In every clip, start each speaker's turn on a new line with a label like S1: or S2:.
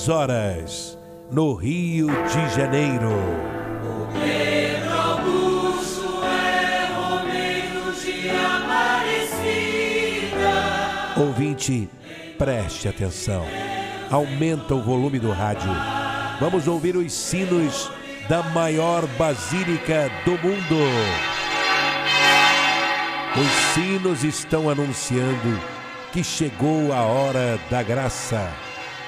S1: duas horas, no Rio de Janeiro.
S2: Pedro Augusto é Romeiro de Aparecida.
S1: Ouvinte, preste atenção. Aumenta o volume do rádio. Vamos ouvir os sinos da maior basílica do mundo. Os sinos estão anunciando que chegou a hora da graça,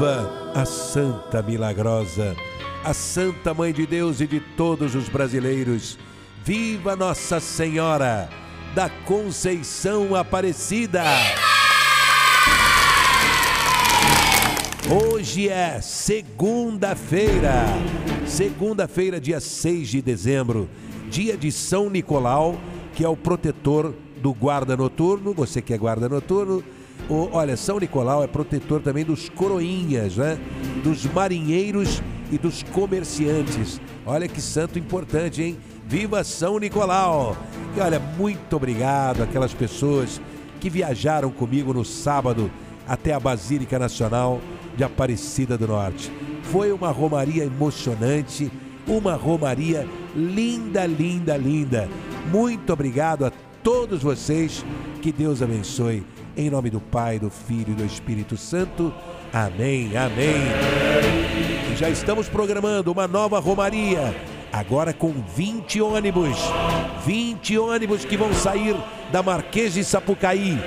S1: Viva a Santa Milagrosa, a Santa Mãe de Deus e de todos os brasileiros. Viva Nossa Senhora da Conceição Aparecida! Hoje é segunda-feira, segunda-feira, dia 6 de dezembro, dia de São Nicolau, que é o protetor do guarda noturno. Você que é guarda noturno, o- olha, São Nicolau é protetor também dos coroinhas, né? Dos marinheiros e dos comerciantes. Olha que santo importante, hein? Viva São Nicolau! E olha, muito obrigado àquelas pessoas que viajaram comigo no sábado até a Basílica Nacional de Aparecida do Norte. Foi uma romaria emocionante, uma romaria linda, linda, linda. Muito obrigado a todos vocês. Que Deus abençoe. Em nome do Pai, do Filho e do Espírito Santo. Amém, amém. E já estamos programando uma nova romaria. Agora com 20 ônibus. 20 ônibus que vão sair da Marquês de Sapucaí.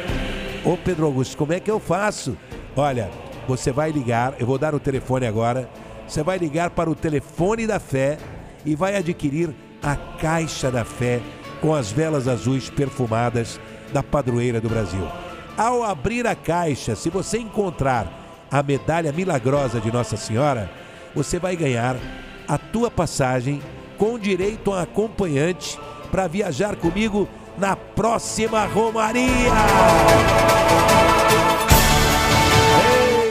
S1: Ô Pedro Augusto, como é que eu faço? Olha, você vai ligar, eu vou dar o telefone agora. Você vai ligar para o telefone da fé e vai adquirir a caixa da fé com as velas azuis perfumadas da padroeira do Brasil. Ao abrir a caixa, se você encontrar a medalha milagrosa de Nossa Senhora, você vai ganhar a tua passagem com direito a acompanhante para viajar comigo na próxima Romaria.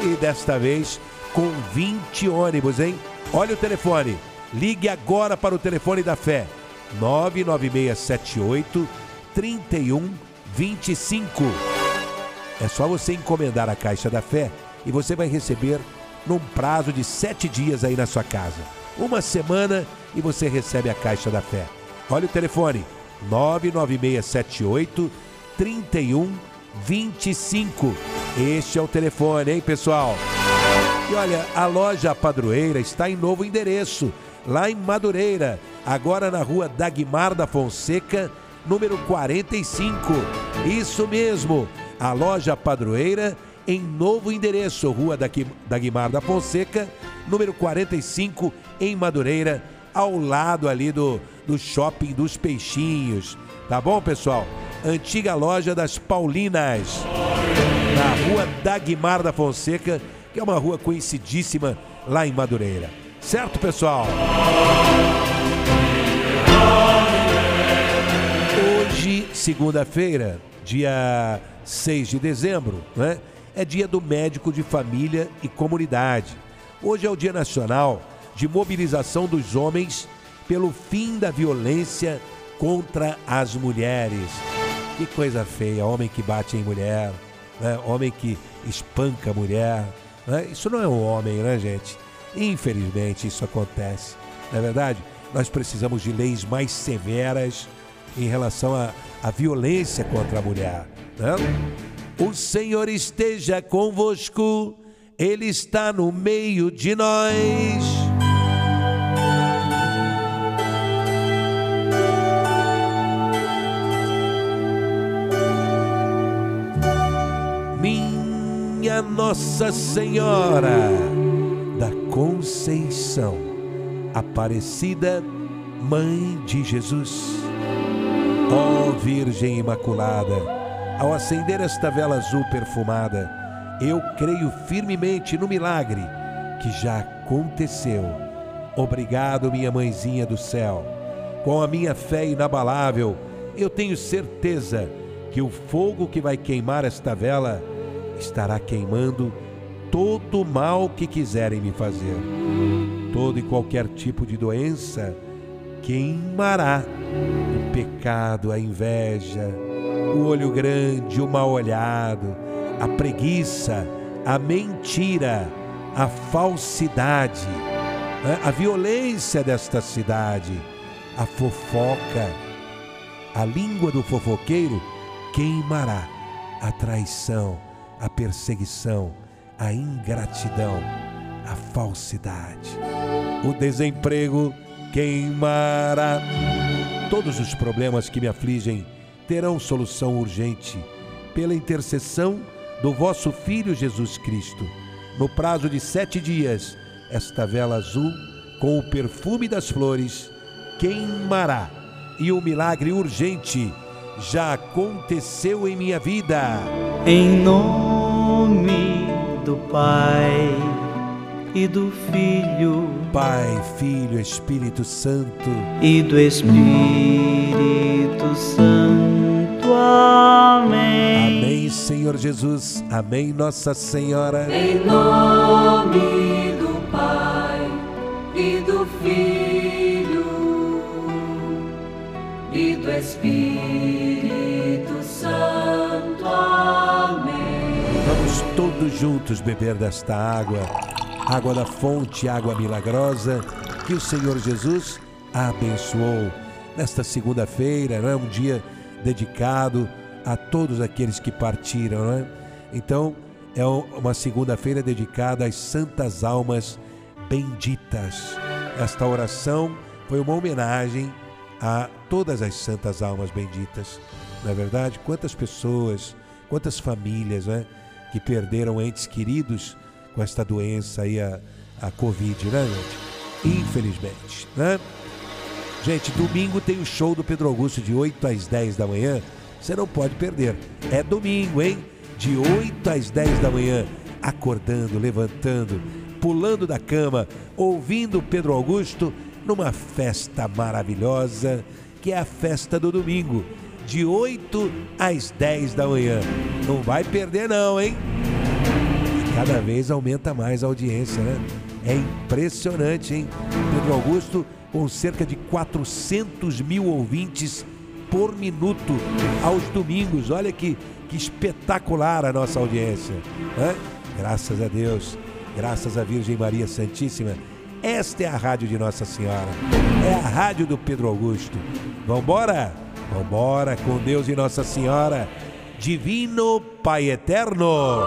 S1: E desta vez com 20 ônibus, hein? Olha o telefone. Ligue agora para o telefone da fé. 99678 3125. É só você encomendar a Caixa da Fé e você vai receber num prazo de sete dias aí na sua casa. Uma semana e você recebe a Caixa da Fé. Olha o telefone: 99678 3125. Este é o telefone, hein, pessoal? E olha, a loja Padroeira está em novo endereço, lá em Madureira, agora na rua Dagmar da Fonseca, número 45. Isso mesmo, a loja Padroeira em novo endereço, rua Daqui- Dagmar da Fonseca, número 45, em Madureira, ao lado ali do, do shopping dos Peixinhos. Tá bom, pessoal? Antiga loja das Paulinas na rua Dagmar da Fonseca, que é uma rua conhecidíssima lá em Madureira. Certo, pessoal? Hoje, segunda-feira, dia 6 de dezembro, né? É dia do médico de família e comunidade. Hoje é o Dia Nacional de Mobilização dos Homens pelo fim da violência contra as mulheres. Que coisa feia, homem que bate em mulher, né? homem que espanca a mulher. né? Isso não é um homem, né, gente? Infelizmente isso acontece. Não é verdade? Nós precisamos de leis mais severas em relação à, violência contra a mulher. Né? O Senhor esteja convosco, Ele está no meio de nós. Minha Nossa Senhora da Conceição, Aparecida Mãe de Jesus, ó Virgem Imaculada, Ao acender esta vela azul perfumada, eu creio firmemente no milagre que já aconteceu. Obrigado, minha mãezinha do céu. Com a minha fé inabalável, eu tenho certeza que o fogo que vai queimar esta vela estará queimando todo o mal que quiserem me fazer. Todo e qualquer tipo de doença queimará. O pecado, a inveja, o olho grande, o mal olhado, a preguiça, a mentira, a falsidade, né? a violência desta cidade, a fofoca, a língua do fofoqueiro queimará a traição, a perseguição, a ingratidão, a falsidade, o desemprego queimará. Todos os problemas que me afligem terão solução urgente pela intercessão do vosso Filho Jesus Cristo. No prazo de sete dias, esta vela azul, com o perfume das flores, queimará e o milagre urgente já aconteceu em minha vida.
S3: Em nome do Pai e do Filho
S1: Pai, Filho, Espírito Santo,
S3: e do Espírito Santo. Amém.
S1: amém, Senhor Jesus, amém, Nossa Senhora.
S2: Em nome do Pai e do Filho e do Espírito Santo. Amém.
S1: Vamos todos juntos beber desta água, água da fonte, água milagrosa, que o Senhor Jesus abençoou nesta segunda-feira, é um dia dedicado a todos aqueles que partiram, não é? Então, é um- uma segunda-feira dedicada às santas almas benditas. Esta oração foi uma homenagem a todas as santas almas benditas. Não é verdade? Quantas pessoas, quantas famílias, né, que perderam entes queridos com esta doença aí, a, a Covid, né, gente? Infelizmente, né? Gente, domingo tem o show do Pedro Augusto de 8 às 10 da manhã. Você não pode perder. É domingo, hein? De 8 às 10 da manhã, acordando, levantando, pulando da cama, ouvindo Pedro Augusto numa festa maravilhosa, que é a festa do domingo, de 8 às 10 da manhã. Não vai perder não, hein? Cada vez aumenta mais a audiência, né? É impressionante, hein? Pedro Augusto com cerca de 400 mil ouvintes por minuto aos domingos. Olha que, que espetacular a nossa audiência. né? Graças a Deus, graças à Virgem Maria Santíssima. Esta é a rádio de Nossa Senhora. É a rádio do Pedro Augusto. Vambora? Vambora com Deus e Nossa Senhora. Divino Pai Eterno.